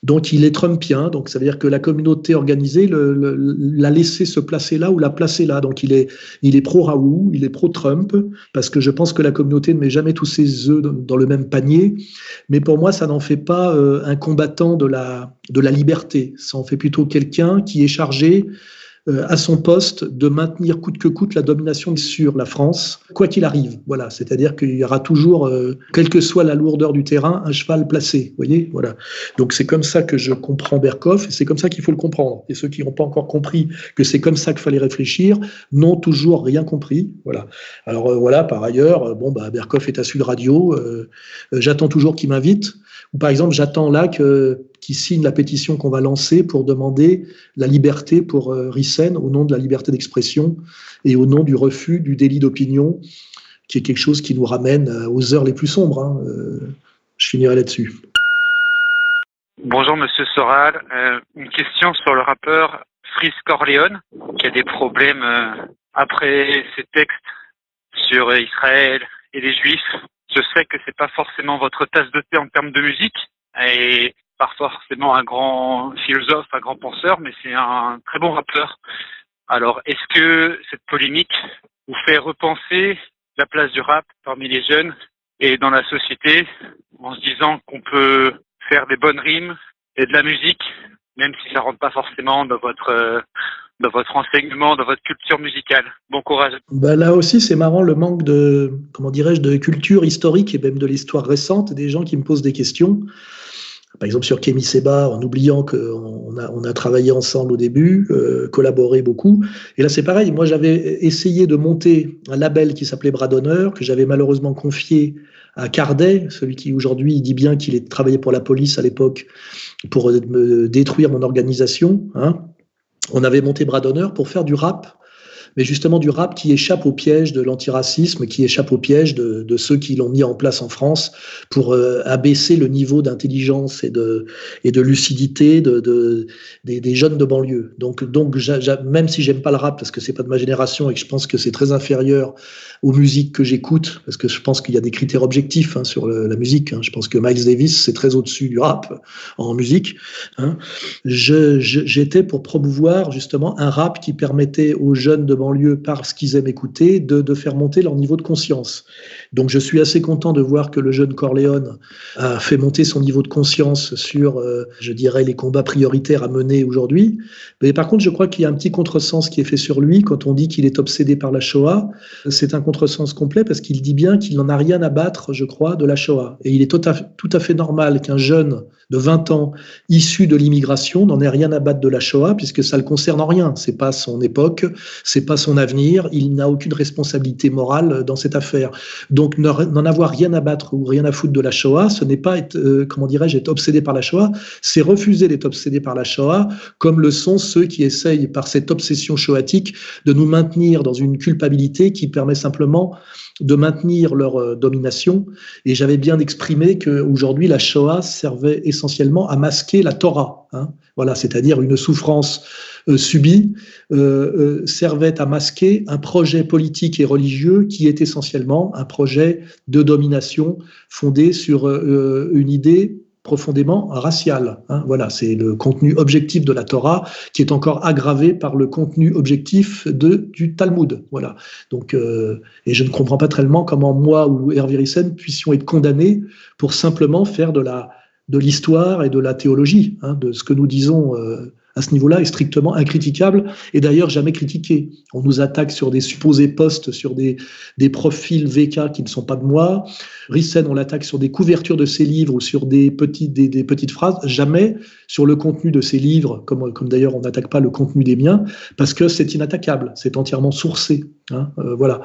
Donc il est trumpien, donc ça veut dire que la communauté organisée l'a laissé se placer là ou l'a placé là. Donc il est, il est pro-Raoult, il est pro-Trump, parce que je pense que la communauté ne met jamais tous ses œufs dans le même panier. Mais pour moi, ça n'en fait pas euh, un combattant de la, de la liberté. Ça en fait plutôt quelqu'un qui est chargé à son poste de maintenir coûte que coûte la domination sur la France, quoi qu'il arrive. Voilà, c'est-à-dire qu'il y aura toujours, euh, quelle que soit la lourdeur du terrain, un cheval placé. Voyez, voilà. Donc c'est comme ça que je comprends Berkoff et c'est comme ça qu'il faut le comprendre. Et ceux qui n'ont pas encore compris que c'est comme ça qu'il fallait réfléchir n'ont toujours rien compris. Voilà. Alors euh, voilà, par ailleurs, bon bah Berkoff est à Sud Radio. J'attends toujours qu'il m'invite. Ou par exemple, j'attends là que qui signe la pétition qu'on va lancer pour demander la liberté pour euh, Rissen au nom de la liberté d'expression et au nom du refus du délit d'opinion, qui est quelque chose qui nous ramène euh, aux heures les plus sombres. Hein. Euh, je finirai là-dessus. Bonjour Monsieur Soral, une question sur le rappeur Fris Corleone qui a des problèmes après ses textes sur Israël et les Juifs. Je sais que c'est pas forcément votre tasse de thé en termes de musique et pas forcément un grand philosophe, un grand penseur, mais c'est un très bon rappeur. Alors, est-ce que cette polémique vous fait repenser la place du rap parmi les jeunes et dans la société en se disant qu'on peut faire des bonnes rimes et de la musique, même si ça rentre pas forcément dans votre dans votre enseignement, dans votre culture musicale? Bon courage. Bah là aussi, c'est marrant le manque de, comment dirais-je, de culture historique et même de l'histoire récente des gens qui me posent des questions par exemple sur Kémy Seba, en oubliant qu'on a, on a travaillé ensemble au début, euh, collaboré beaucoup. Et là, c'est pareil. Moi, j'avais essayé de monter un label qui s'appelait Bras d'honneur, que j'avais malheureusement confié à Cardet, celui qui aujourd'hui dit bien qu'il travaillait pour la police à l'époque pour me détruire mon organisation. Hein. On avait monté Bras d'honneur pour faire du rap mais justement du rap qui échappe au piège de l'antiracisme, qui échappe au piège de, ceux qui l'ont mis en place en France pour euh, abaisser le niveau d'intelligence et de, lucidité de, de des, jeunes de banlieue. Donc, donc même si j'aime pas le rap parce que c'est pas de ma génération et que je pense que c'est très inférieur aux musiques que j'écoute, parce que je pense qu'il y a des critères objectifs hein, sur la musique. Hein. Je pense que Miles Davis, c'est très au-dessus du rap en musique. Hein. J'étais pour promouvoir justement un rap qui permettait aux jeunes de banlieue lieu parce qu'ils aiment écouter, de, faire monter leur niveau de conscience. Donc je suis assez content de voir que le jeune Corleone a fait monter son niveau de conscience sur, euh, je dirais, les combats prioritaires à mener aujourd'hui. Mais par contre, je crois qu'il y a un petit contresens qui est fait sur lui quand on dit qu'il est obsédé par la Shoah. C'est un contresens complet parce qu'il dit bien qu'il n'en a rien à battre, je crois, de la Shoah. Et il est tout à, tout à fait normal qu'un jeune de 20 ans issu de l'immigration n'en ait rien à battre de la Shoah puisque ça le concerne en rien. C'est pas son époque, c'est pas son avenir. Il n'a aucune responsabilité morale dans cette affaire. Donc n'en avoir rien à battre ou rien à foutre de la Shoah, ce n'est pas être, euh, comment dirais-je, être obsédé par la Shoah, c'est refuser d'être obsédé par la Shoah, comme le sont ceux qui essayent par cette obsession shoatique de nous maintenir dans une culpabilité qui permet simplement de maintenir leur euh, domination. Et j'avais bien exprimé qu'aujourd'hui, la Shoah servait essentiellement à masquer la Torah. Hein. Voilà, c'est-à-dire une souffrance euh, subie euh, servait à masquer un projet politique et religieux qui est essentiellement un projet de domination fondé sur une idée profondément racial. Hein. Voilà, c'est le contenu objectif de la Torah qui est encore aggravé par le contenu objectif de, du Talmud. Voilà. Donc, euh, et je ne comprends pas tellement comment moi ou Hervé Rissen puissions être condamnés pour simplement faire de la de l'histoire et de la théologie, hein, de ce que nous disons euh, à ce niveau-là est strictement incritiquable et d'ailleurs jamais critiqué. On nous attaque sur des supposés postes, sur des, des profils VK qui ne sont pas de moi. Rissen, on l'attaque sur des couvertures de ses livres ou sur des petites, des, des petites phrases, jamais sur le contenu de ses livres, comme, comme d'ailleurs on n'attaque pas le contenu des miens, parce que c'est inattaquable, c'est entièrement sourcé. Hein, euh, voilà.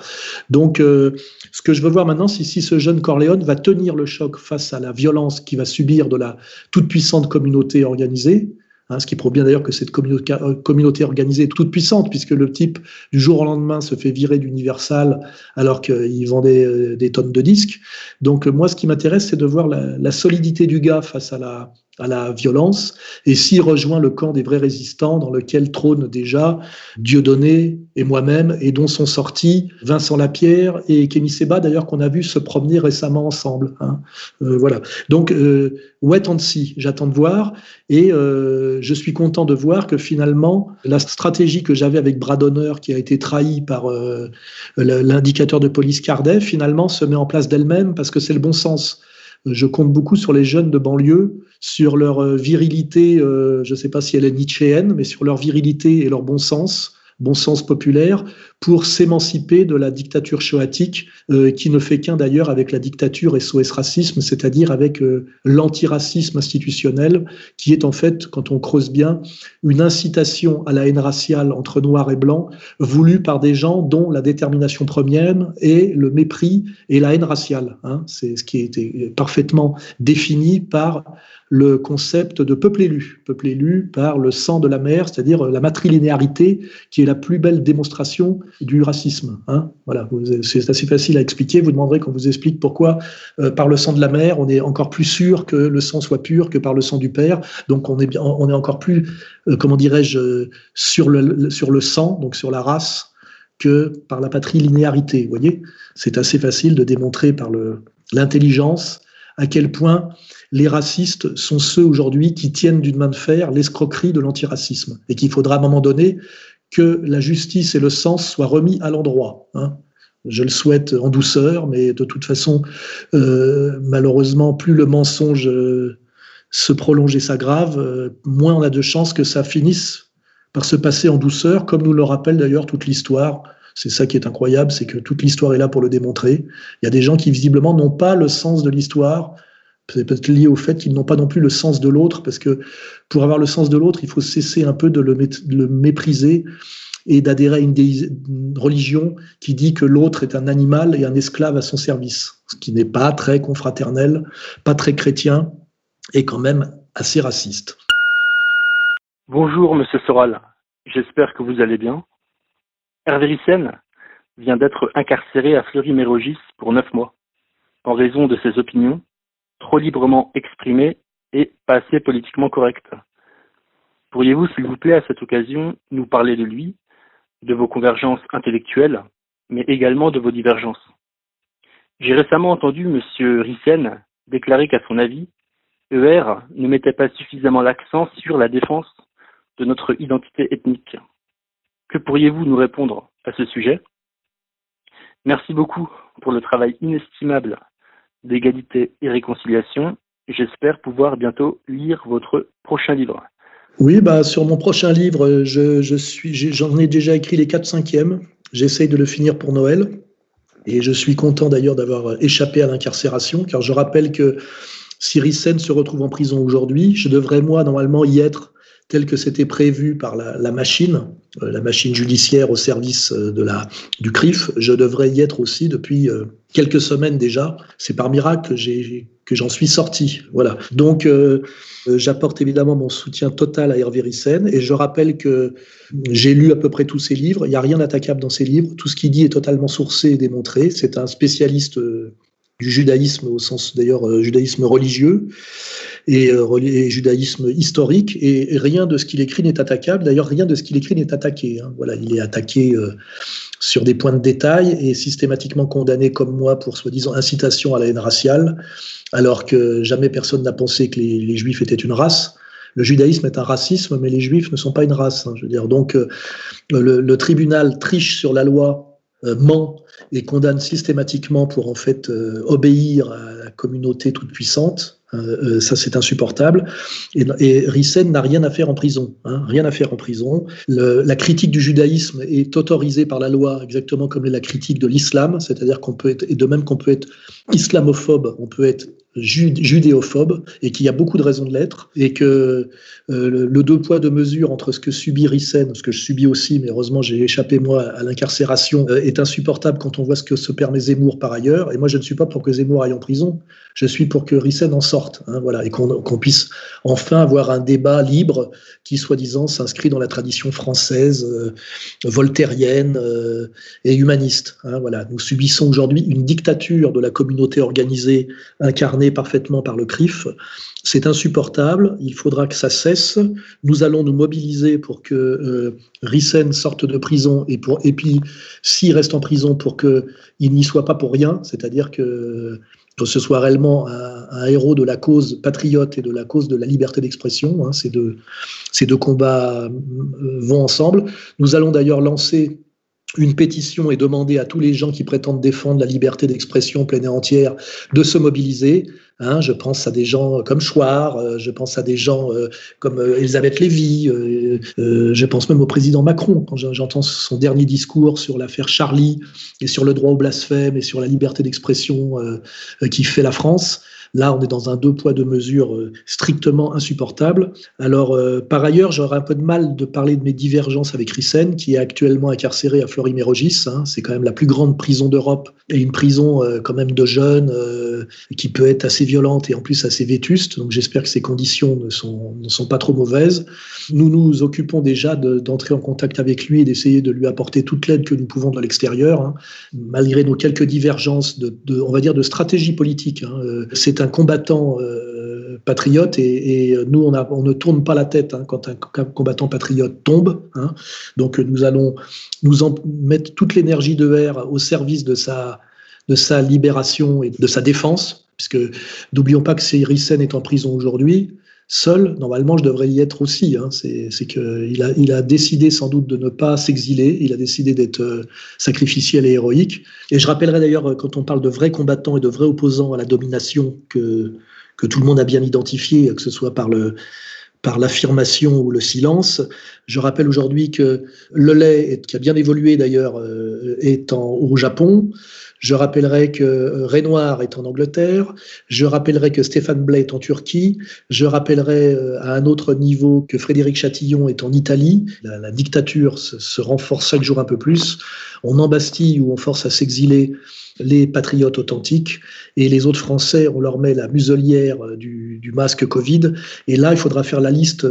Donc, euh, ce que je veux voir maintenant, c'est si ce jeune Corléone va tenir le choc face à la violence qu'il va subir de la toute puissante communauté organisée, Hein, ce qui prouve bien d'ailleurs que cette euh, communauté organisée est toute puissante, puisque le type, du jour au lendemain, se fait virer d'Universal alors qu'il vendait euh, des tonnes de disques. Donc moi, ce qui m'intéresse, c'est de voir la, la, solidité du gars face à la, à la violence, et s'il rejoint le camp des vrais résistants dans lequel trône déjà Dieudonné et moi-même, et dont sont sortis Vincent Lapierre et Kémy Seba, d'ailleurs, qu'on a vu se promener récemment ensemble. Hein. Euh, voilà. Donc, euh, wait and see, j'attends de voir, et euh, je suis content de voir que finalement, la stratégie que j'avais avec bras d'honneur, qui a été trahie par euh, l'indicateur de police Cardet, finalement se met en place d'elle-même parce que c'est le bon sens. Je compte beaucoup sur les jeunes de banlieue, sur leur euh, virilité, euh, je ne sais pas si elle est nietzschéenne, mais sur leur virilité et leur bon sens, bon sens populaire, pour s'émanciper de la dictature choatique, euh, qui ne fait qu'un d'ailleurs avec la dictature SOS racisme, c'est-à-dire avec euh, l'antiracisme institutionnel, qui est en fait, quand on creuse bien, une incitation à la haine raciale entre noirs et blancs, voulue par des gens dont la détermination première est le mépris et la haine raciale. Hein. C'est ce qui a parfaitement défini par le concept de peuple élu, peuple élu par le sang de la mer, c'est-à-dire la matrilinéarité, qui est la plus belle démonstration du racisme. Hein voilà, c'est assez facile à expliquer. Vous demanderez qu'on vous explique pourquoi, euh, par le sang de la mère, on est encore plus sûr que le sang soit pur que par le sang du père. Donc on est, on est encore plus, euh, comment dirais-je, sur le, sur le sang, donc sur la race, que par la patrilinéarité. Vous voyez, c'est assez facile de démontrer par l'intelligence à quel point les racistes sont ceux aujourd'hui qui tiennent d'une main de fer l'escroquerie de l'antiracisme et qu'il faudra à un moment donné que la justice et le sens soient remis à l'endroit. Hein. Je le souhaite en douceur, mais de toute façon, euh, malheureusement, plus le mensonge euh, se prolonge et s'aggrave, euh, moins on a de chances que ça finisse par se passer en douceur, comme nous le rappelle d'ailleurs toute l'histoire. C'est ça qui est incroyable, c'est que toute l'histoire est là pour le démontrer. Il y a des gens qui visiblement n'ont pas le sens de l'histoire, c'est peut-être lié au fait qu'ils n'ont pas non plus le sens de l'autre, parce que pour avoir le sens de l'autre, il faut cesser un peu de le, mépriser et d'adhérer à une, religion qui dit que l'autre est un animal et un esclave à son service, ce qui n'est pas très confraternel, pas très chrétien et quand même assez raciste. Bonjour Monsieur Soral, j'espère que vous allez bien. Hervé Rissen vient d'être incarcéré à Fleury-Mérogis pour neuf mois en raison de ses opinions trop librement exprimé et pas assez politiquement correct. Pourriez-vous, s'il vous plaît, à cette occasion, nous parler de lui, de vos convergences intellectuelles, mais également de vos divergences? J'ai récemment entendu M. Rissen déclarer qu'à son avis, ER ne mettait pas suffisamment l'accent sur la défense de notre identité ethnique. Que pourriez-vous nous répondre à ce sujet? Merci beaucoup pour le travail inestimable d'égalité et réconciliation. J'espère pouvoir bientôt lire votre prochain livre. Oui, bah, sur mon prochain livre, je, suis, j'en ai déjà écrit les 4 cinquièmes. J'essaye de le finir pour Noël. Et je suis content d'ailleurs d'avoir échappé à l'incarcération, car je rappelle que si Rissen se retrouve en prison aujourd'hui, je devrais moi normalement y être tel que c'était prévu par la, la machine, euh, la machine judiciaire au service euh, de la, du CRIF. Je devrais y être aussi depuis euh, quelques semaines déjà. C'est par miracle que j'en suis sorti. Voilà. Donc, euh, j'apporte évidemment mon soutien total à Hervé Rissen et je rappelle que j'ai lu à peu près tous ses livres. Il n'y a rien d'attaquable dans ses livres. Tout ce qu'il dit est totalement sourcé et démontré. C'est un spécialiste du judaïsme au sens d'ailleurs euh, judaïsme religieux et, euh, judaïsme historique et, rien de ce qu'il écrit n'est attaquable d'ailleurs rien de ce qu'il écrit n'est attaqué hein. voilà il est attaqué euh, sur des points de détail et systématiquement condamné comme moi pour soi-disant incitation à la haine raciale alors que jamais personne n'a pensé que les, juifs étaient une race le judaïsme est un racisme, mais les juifs ne sont pas une race. Hein. je veux dire, donc le, le, tribunal triche sur la loi, ment et condamne systématiquement pour en fait euh, obéir à la communauté toute puissante. Euh, ça, c'est insupportable. Et, Rissen n'a rien à faire en prison. Hein, rien à faire en prison. La critique du judaïsme est autorisée par la loi, exactement comme la critique de l'islam, c'est-à-dire qu'on peut être, et de même qu'on peut être islamophobe, on peut être judéophobe et qu'il y a beaucoup de raisons de l'être et que euh, le, deux poids deux mesures entre ce que subit Rissen, ce que je subis aussi, mais heureusement j'ai échappé moi à l'incarcération, euh, est insupportable quand on voit ce que se permet Zemmour par ailleurs. Et moi je ne suis pas pour que Zemmour aille en prison, je suis pour que Rissen en sorte, hein, voilà, et qu'on puisse enfin avoir un débat libre qui soi-disant s'inscrit dans la tradition française, euh, voltairienne et humaniste. Hein, voilà, nous subissons aujourd'hui une dictature de la communauté organisée incarnée parfaitement par le CRIF. C'est insupportable, il faudra que ça cesse. Nous allons nous mobiliser pour que euh, Rissen sorte de prison et, pour, et puis s'il reste en prison pour qu'il n'y soit pas pour rien, c'est-à-dire que, que, ce soit réellement un, héros de la cause patriote et de la cause de la liberté d'expression. Hein, ces, deux, ces deux combats euh, vont ensemble. Nous allons d'ailleurs lancer une pétition et demander à tous les gens qui prétendent défendre la liberté d'expression pleine et entière de se mobiliser. Hein, je pense à des gens comme Chouard, euh, je pense à des gens euh, comme euh, Elisabeth Lévy, je pense même au président Macron quand j'entends son dernier discours sur l'affaire Charlie et sur le droit au blasphème et sur la liberté d'expression qui fait la France. Là, on est dans un deux poids deux mesures euh, strictement insupportable. Alors, euh, par ailleurs, j'aurais un peu de mal de parler de mes divergences avec Rissen, qui est actuellement incarcéré à Florimérogis. Hein. C'est quand même la plus grande prison d'Europe et une prison euh, quand même de jeunes qui peut être assez violente et en plus assez vétuste. Donc, j'espère que ces conditions ne sont, pas trop mauvaises. Nous nous occupons déjà d'entrer en contact avec lui et d'essayer de lui apporter toute l'aide que nous pouvons de l'extérieur, hein. malgré nos quelques divergences de, de, on va dire, de stratégie politique. Hein. C'est un combattant euh, patriote et, nous, on, ne tourne pas la tête hein, quand un combattant patriote tombe. Hein. Donc, nous allons nous en mettre toute l'énergie de R au service de sa, libération et de sa défense, puisque n'oublions pas que Rissen est en prison aujourd'hui. Seul, normalement, je devrais y être aussi. Hein. C'est qu'il a, il a décidé sans doute de ne pas s'exiler. Il a décidé d'être euh, sacrificiel et héroïque. Et je rappellerai d'ailleurs, quand on parle de vrais combattants et de vrais opposants à la domination que, que tout le monde a bien identifié, que ce soit par le, par l'affirmation ou le silence. Je rappelle aujourd'hui que le lait, qui a bien évolué d'ailleurs, euh, est en, au Japon. Je rappellerai que euh, Renoir est en Angleterre. Je rappellerai que Stéphane Blais est en Turquie. Je rappellerai euh, à un autre niveau que Frédéric Chatillon est en Italie. La, dictature se, renforce chaque jour un peu plus. On embastille ou on force à s'exiler les patriotes authentiques et les autres Français, on leur met la muselière euh, du, masque Covid. Et là, il faudra faire la liste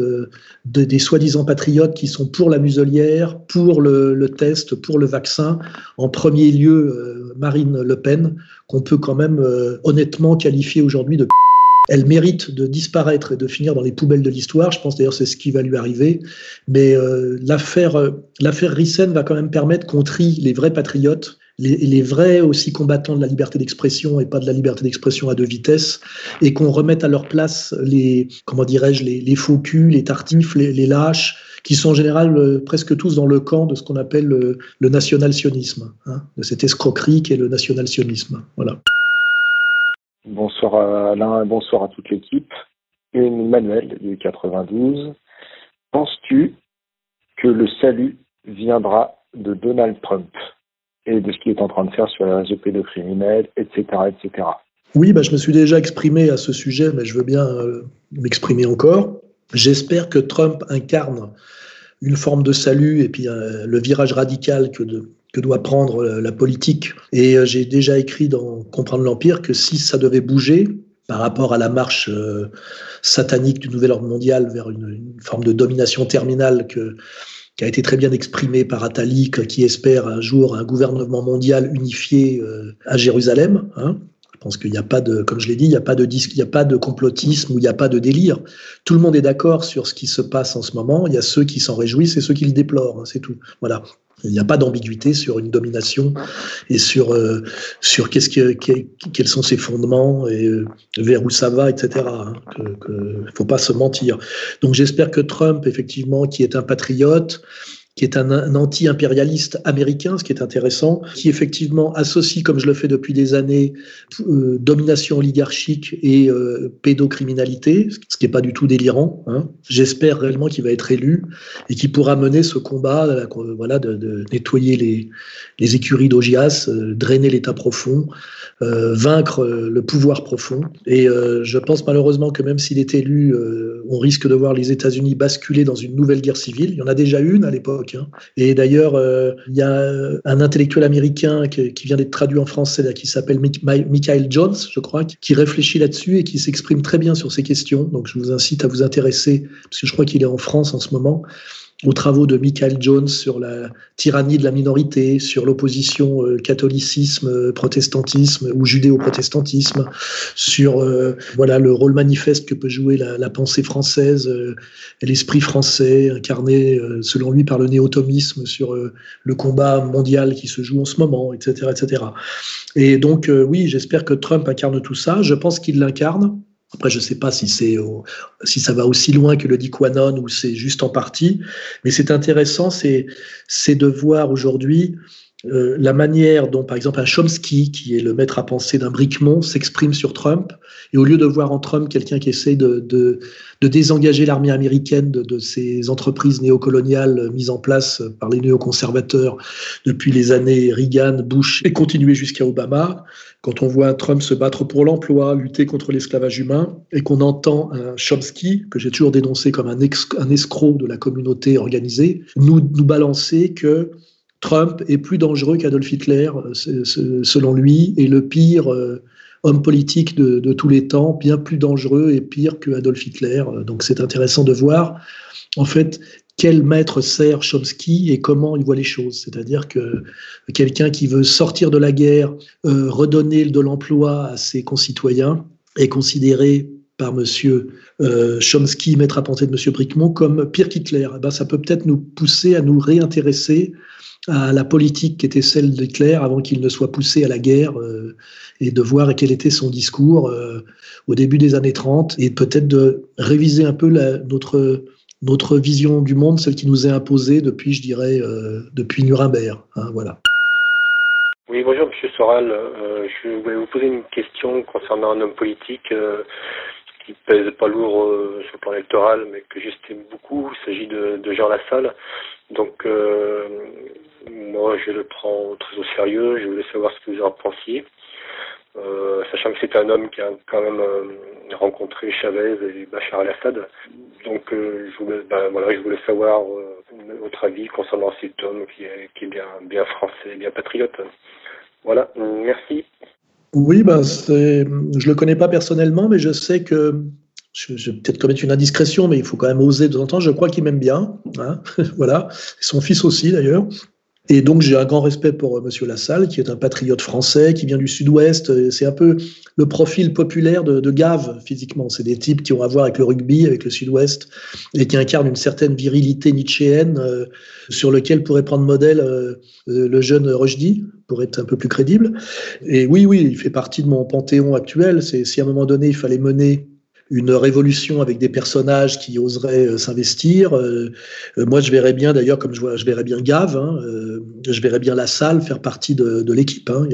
des soi-disant patriotes qui sont pour la muselière, pour le, test, pour le vaccin. En premier lieu, Marine Le Pen, qu'on peut quand même euh, honnêtement qualifier aujourd'hui de elle mérite de disparaître et de finir dans les poubelles de l'histoire. Je pense d'ailleurs c'est ce qui va lui arriver. Mais euh, l'affaire euh, l'affaire Rissen va quand même permettre qu'on trie les vrais patriotes, les, les, vrais aussi combattants de la liberté d'expression et pas de la liberté d'expression à deux vitesses, et qu'on remette à leur place les comment dirais-je les, faux culs, les tartifs, les, lâches, qui sont en général euh, presque tous dans le camp de ce qu'on appelle le, national-sionisme, hein, de cette escroquerie qui est le national-sionisme. Voilà. Bonsoir à Alain, bonsoir à toute l'équipe. Une Manuel du 92. Penses-tu que le salut viendra de Donald Trump? De ce qu'il est en train de faire sur les réseaux pédocriminels, etc., etc. Oui, bah, je me suis déjà exprimé à ce sujet, mais je veux bien euh, m'exprimer encore. J'espère que Trump incarne une forme de salut et puis euh, le virage radical que, doit prendre euh, la politique. Et j'ai déjà écrit dans Comprendre l'Empire que si ça devait bouger par rapport à la marche satanique du nouvel ordre mondial vers une, forme de domination terminale que, qui a été très bien exprimée par Attali, qui espère un jour un gouvernement mondial unifié à Jérusalem. Hein, je pense qu'il n'y a pas de, comme je l'ai dit, il n'y a pas de il n'y a pas de complotisme ou il n'y a pas de délire. Tout le monde est d'accord sur ce qui se passe en ce moment. Il y a ceux qui s'en réjouissent et ceux qui le déplorent. Hein, c'est tout. Voilà. Il n'y a pas d'ambiguïté sur une domination et sur euh, sur qu'est-ce que, quels sont ses fondements et euh, vers où ça va, etc. Hein, que, faut pas se mentir. Donc j'espère que Trump, effectivement, qui est un patriote, qui est un, anti-impérialiste américain, ce qui est intéressant, qui effectivement associe, comme je le fais depuis des années, euh, domination oligarchique et euh, pédocriminalité, ce qui n'est pas du tout délirant. Hein. J'espère réellement qu'il va être élu et qu'il pourra mener ce combat, voilà, de, nettoyer les, écuries d'Ogias, euh, drainer l'État profond, euh, vaincre le pouvoir profond. Et je pense malheureusement que même s'il est élu, on risque de voir les États-Unis basculer dans une nouvelle guerre civile. Il y en a déjà une à l'époque. Hein. Et d'ailleurs, euh, il y a un intellectuel américain qui, vient d'être traduit en français, qui s'appelle Michael Jones, je crois, qui réfléchit là-dessus et qui s'exprime très bien sur ces questions. Donc je vous incite à vous intéresser, parce que je crois qu'il est en France en ce moment aux travaux de Michael Jones sur la tyrannie de la minorité, sur l'opposition euh, catholicisme-protestantisme ou judéo-protestantisme, sur euh, voilà le rôle manifeste que peut jouer la, pensée française, euh, l'esprit français incarné selon lui par le néotomisme sur le combat mondial qui se joue en ce moment, etc., etc. Et donc oui, j'espère que Trump incarne tout ça. Je pense qu'il l'incarne. Après, je ne sais pas si, c'est si ça va aussi loin que le dit Quanon ou c'est juste en partie, mais c'est intéressant, c'est, c'est de voir aujourd'hui euh, la manière dont, par exemple, un Chomsky, qui est le maître à penser d'un Bricmont, s'exprime sur Trump, et au lieu de voir en Trump quelqu'un qui essaie de, de, désengager l'armée américaine de, ces entreprises néocoloniales mises en place par les néoconservateurs depuis les années Reagan, Bush et continuer jusqu'à Obama, quand on voit Trump se battre pour l'emploi, lutter contre l'esclavage humain, et qu'on entend un Chomsky, que j'ai toujours dénoncé comme un, escroc de la communauté organisée, nous balancer que Trump est plus dangereux qu'Adolf Hitler, selon lui, et le pire euh, homme politique de, tous les temps, bien plus dangereux et pire que Adolf Hitler. Donc c'est intéressant de voir, en fait, quel maître sert Chomsky et comment il voit les choses. C'est-à-dire que quelqu'un qui veut sortir de la guerre, euh, redonner de l'emploi à ses concitoyens, est considéré par M. Euh, Chomsky, maître à penser de M. Bricmont, comme pire qu'Hitler. Eh ben, ça peut peut-être nous pousser à nous réintéresser à la politique qui était celle d'Hitler avant qu'il ne soit poussé à la guerre euh, et de voir quel était son discours au début des années 30 et peut-être de réviser un peu notre notre vision du monde, celle qui nous est imposée depuis, je dirais, euh, depuis Nuremberg. Hein, voilà. Oui, bonjour Monsieur Soral. Euh, je voulais vous poser une question concernant un homme politique euh, qui pèse pas lourd sur le plan électoral, mais que j'estime beaucoup. Il s'agit de, Jean Lassalle. Donc, moi, je le prends très au sérieux. Je voulais savoir ce que vous en pensiez. sachant que c'est un homme qui a quand même rencontré Chavez et Bachar al-Assad. Donc euh, je, voulais, ben, je voulais savoir euh, votre avis concernant cet homme qui est, bien français, bien patriote. Voilà, merci. Oui, ben je ne le connais pas personnellement, mais je sais que je, vais peut-être commettre une indiscrétion, mais il faut quand même oser de temps en temps. Je crois qu'il m'aime bien. Hein voilà. Son fils aussi, d'ailleurs. Et donc j'ai un grand respect pour euh, Monsieur Lassalle, qui est un patriote français, qui vient du Sud-Ouest. C'est un peu le profil populaire de, de Gave physiquement. C'est des types qui ont à voir avec le rugby, avec le Sud-Ouest, et qui incarnent une certaine virilité nietzschéenne euh, sur lequel pourrait prendre modèle euh, le jeune Rushdie pour être un peu plus crédible. Et oui, oui, il fait partie de mon panthéon actuel. C'est si à un moment donné il fallait mener une révolution avec des personnages qui oseraient euh, s'investir. Euh, euh, moi, je verrais bien, d'ailleurs, comme je vois, je verrais bien Gave, hein, je verrais bien la salle faire partie de, de l'équipe. Hein.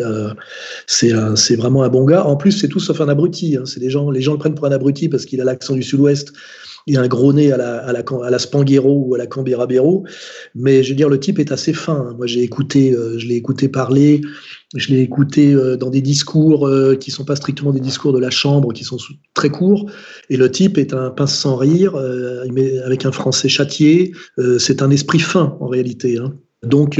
C'est vraiment un bon gars. En plus, c'est tout sauf un abruti. Hein. C'est les gens, les gens le prennent pour un abruti parce qu'il a l'accent du Sud-Ouest. Il a un gros nez à la, à la, à la Spanghero ou à la Canberra-Béro. Mais je veux dire, le type est assez fin. Moi, j'ai écouté, je l'ai écouté parler. Je l'ai écouté euh, dans des discours euh, qui sont pas strictement des discours de la chambre, qui sont très courts. Et le type est un pince sans rire, euh, avec un français châtié. c'est un esprit fin en réalité. Hein. Donc,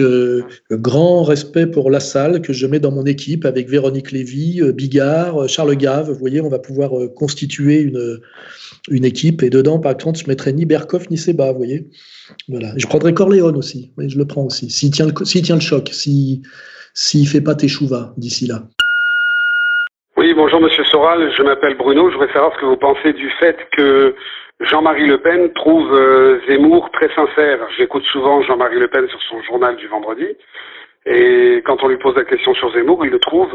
grand respect pour la salle que je mets dans mon équipe avec Véronique Lévy, Bigard, Charles Gave. Vous voyez, on va pouvoir constituer une, une équipe. Et dedans, par contre, je mettrai ni Berkoff ni Seba, vous voyez. Voilà. Je prendrai Corléone aussi. Je le prends aussi. S'il tient, tient le choc, si s'il fait pas tes chouvas d'ici là. Oui, bonjour Monsieur Soral, je m'appelle Bruno. Je voudrais savoir ce que vous pensez du fait que Jean-Marie Le Pen trouve euh, Zemmour très sincère. J'écoute souvent Jean-Marie Le Pen sur son journal du vendredi. Et quand on lui pose la question sur Zemmour, il le trouve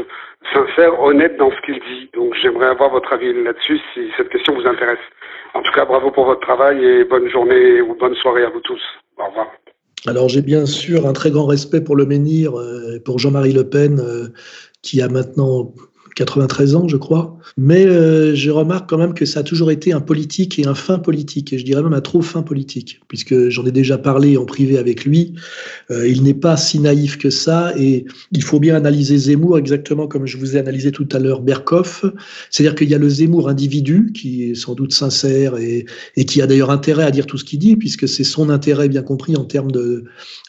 sincère, honnête dans ce qu'il dit. Donc j'aimerais avoir votre avis là-dessus si cette question vous intéresse. En tout cas, bravo pour votre travail et bonne journée ou bonne soirée à vous tous. Au revoir. Alors j'ai bien sûr un très grand respect pour le menhir, pour Jean-Marie Le Pen, qui a maintenant 93 ans, je crois. Mais euh, je remarque quand même que ça a toujours été un politique et un fin politique, et je dirais même un trop fin politique, puisque j'en ai déjà parlé en privé avec lui. Euh, il n'est pas si naïf que ça, et il faut bien analyser Zemmour exactement comme je vous ai analysé tout à l'heure Berkoff. C'est-à-dire qu'il y a le Zemmour individu, qui est sans doute sincère et, qui a d'ailleurs intérêt à dire tout ce qu'il dit, puisque c'est son intérêt bien compris en termes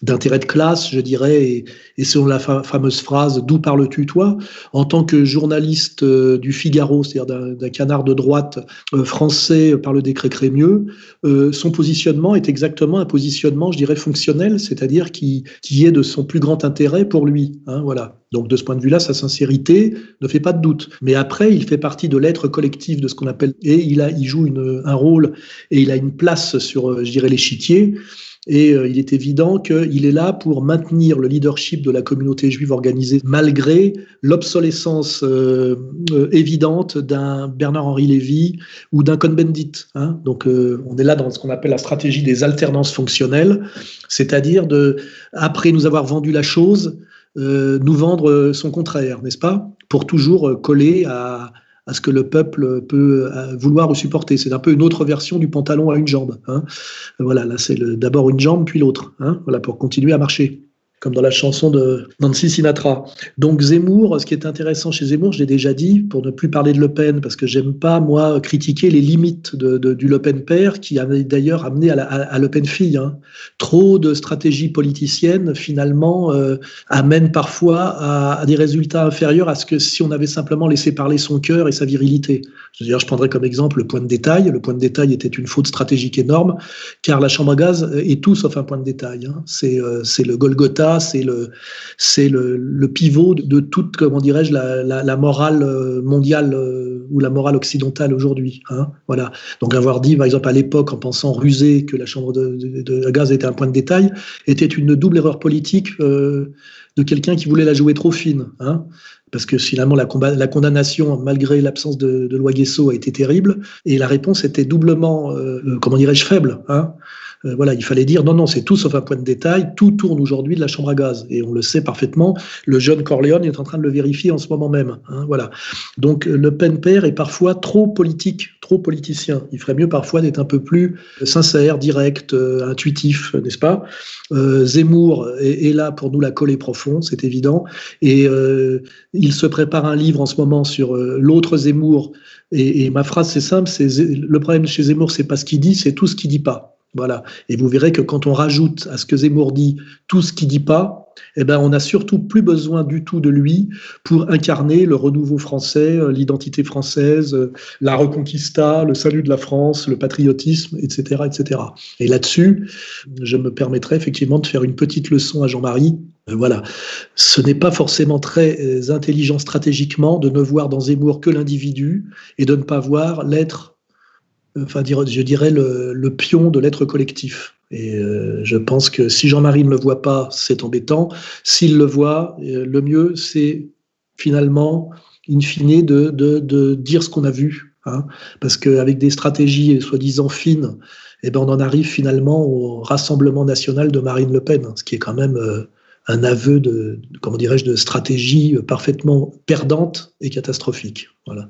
d'intérêt de, classe, je dirais, et, et selon la fameuse phrase « d'où parles-tu toi ?», en tant que journaliste euh, du Figaro, c'est-à-dire d'un canard de droite euh, français par le décret Crémieux, euh, son positionnement est exactement un positionnement, je dirais, fonctionnel, c'est-à-dire qui, qui est de son plus grand intérêt pour lui. Hein, voilà. Donc de ce point de vue-là, sa sincérité ne fait pas de doute. Mais après, il fait partie de l'être collectif de ce qu'on appelle et il a, il joue un rôle et il a une place sur, je dirais, l'échiquier et euh, il est évident qu'il est là pour maintenir le leadership de la communauté juive organisée malgré l'obsolescence euh, euh, évidente d'un Bernard-Henri Lévy ou d'un Cohn-Bendit. Hein. Donc on est là dans ce qu'on appelle la stratégie des alternances fonctionnelles, c'est-à-dire de, après nous avoir vendu la chose, nous vendre son contraire, n'est-ce pas? Pour toujours coller à, à ce que le peuple peut euh, vouloir ou supporter. C'est un peu une autre version du pantalon à une jambe. Hein. Voilà, là c'est d'abord une jambe puis l'autre, hein, voilà, pour continuer à marcher comme dans la chanson de Nancy Sinatra. Donc Zemmour, ce qui est intéressant chez Zemmour, je l'ai déjà dit, pour ne plus parler de Le Pen, parce que j'aime pas, moi, critiquer les limites de, du Le Pen père, qui a d'ailleurs amené à, à, Le Pen fille. Hein. Trop de stratégies politiciennes, finalement, euh, amènent parfois à, des résultats inférieurs à ce que si on avait simplement laissé parler son cœur et sa virilité. Dire, je prendrais comme exemple le point de détail. Le point de détail était une faute stratégique énorme, car la chambre à gaz est tout sauf un point de détail. Hein. C'est euh, le Golgotha c'est le, c'est le, le, pivot de toute, comment dirais-je, la, la, morale euh, mondiale euh, ou la morale occidentale aujourd'hui. Hein, voilà. Donc avoir dit, par exemple, à l'époque, en pensant rusé que la chambre de, de, de, gaz était un point de détail, était une double erreur politique euh, de quelqu'un qui voulait la jouer trop fine. Hein, parce que finalement la, la condamnation, malgré l'absence de, de, loi Guesso, a été terrible, et la réponse était doublement, comment dirais-je, faible. Hein euh, voilà, il fallait dire non, non, c'est tout sauf un point de détail. Tout tourne aujourd'hui de la chambre à gaz et on le sait parfaitement. Le jeune Corleone est en train de le vérifier en ce moment même. Hein, voilà. Donc Le Pen père est parfois trop politique, trop politicien. Il ferait mieux parfois d'être un peu plus sincère, direct, euh, intuitif, n'est-ce pas? Euh, Zemmour est, là pour nous la coller profond, c'est évident. Et il se prépare un livre en ce moment sur l'autre Zemmour. Et, et ma phrase c'est simple, c'est le problème chez Zemmour, c'est pas ce qu'il dit, c'est tout ce qu'il dit pas. Voilà. Et vous verrez que quand on rajoute à ce que Zemmour dit tout ce qu'il dit pas, eh ben, on n'a surtout plus besoin du tout de lui pour incarner le renouveau français, euh, l'identité française, euh, la reconquista, le salut de la France, le patriotisme, etc., etc. Et là-dessus, je me permettrai effectivement de faire une petite leçon à Jean-Marie. Euh, voilà. Ce n'est pas forcément très intelligent stratégiquement de ne voir dans Zemmour que l'individu et de ne pas voir l'être enfin, je dirais, le, pion de l'être collectif. Et euh, je pense que si Jean-Marie ne le voit pas, c'est embêtant. S'il le voit, euh, le mieux, c'est finalement, in fine, de, de, dire ce qu'on a vu. Hein, parce qu'avec des stratégies soi-disant fines, eh ben, on en arrive finalement au Rassemblement national de Marine Le Pen, ce qui est quand même euh, un aveu de, comment dirais-je, de stratégie parfaitement perdante et catastrophique. Voilà.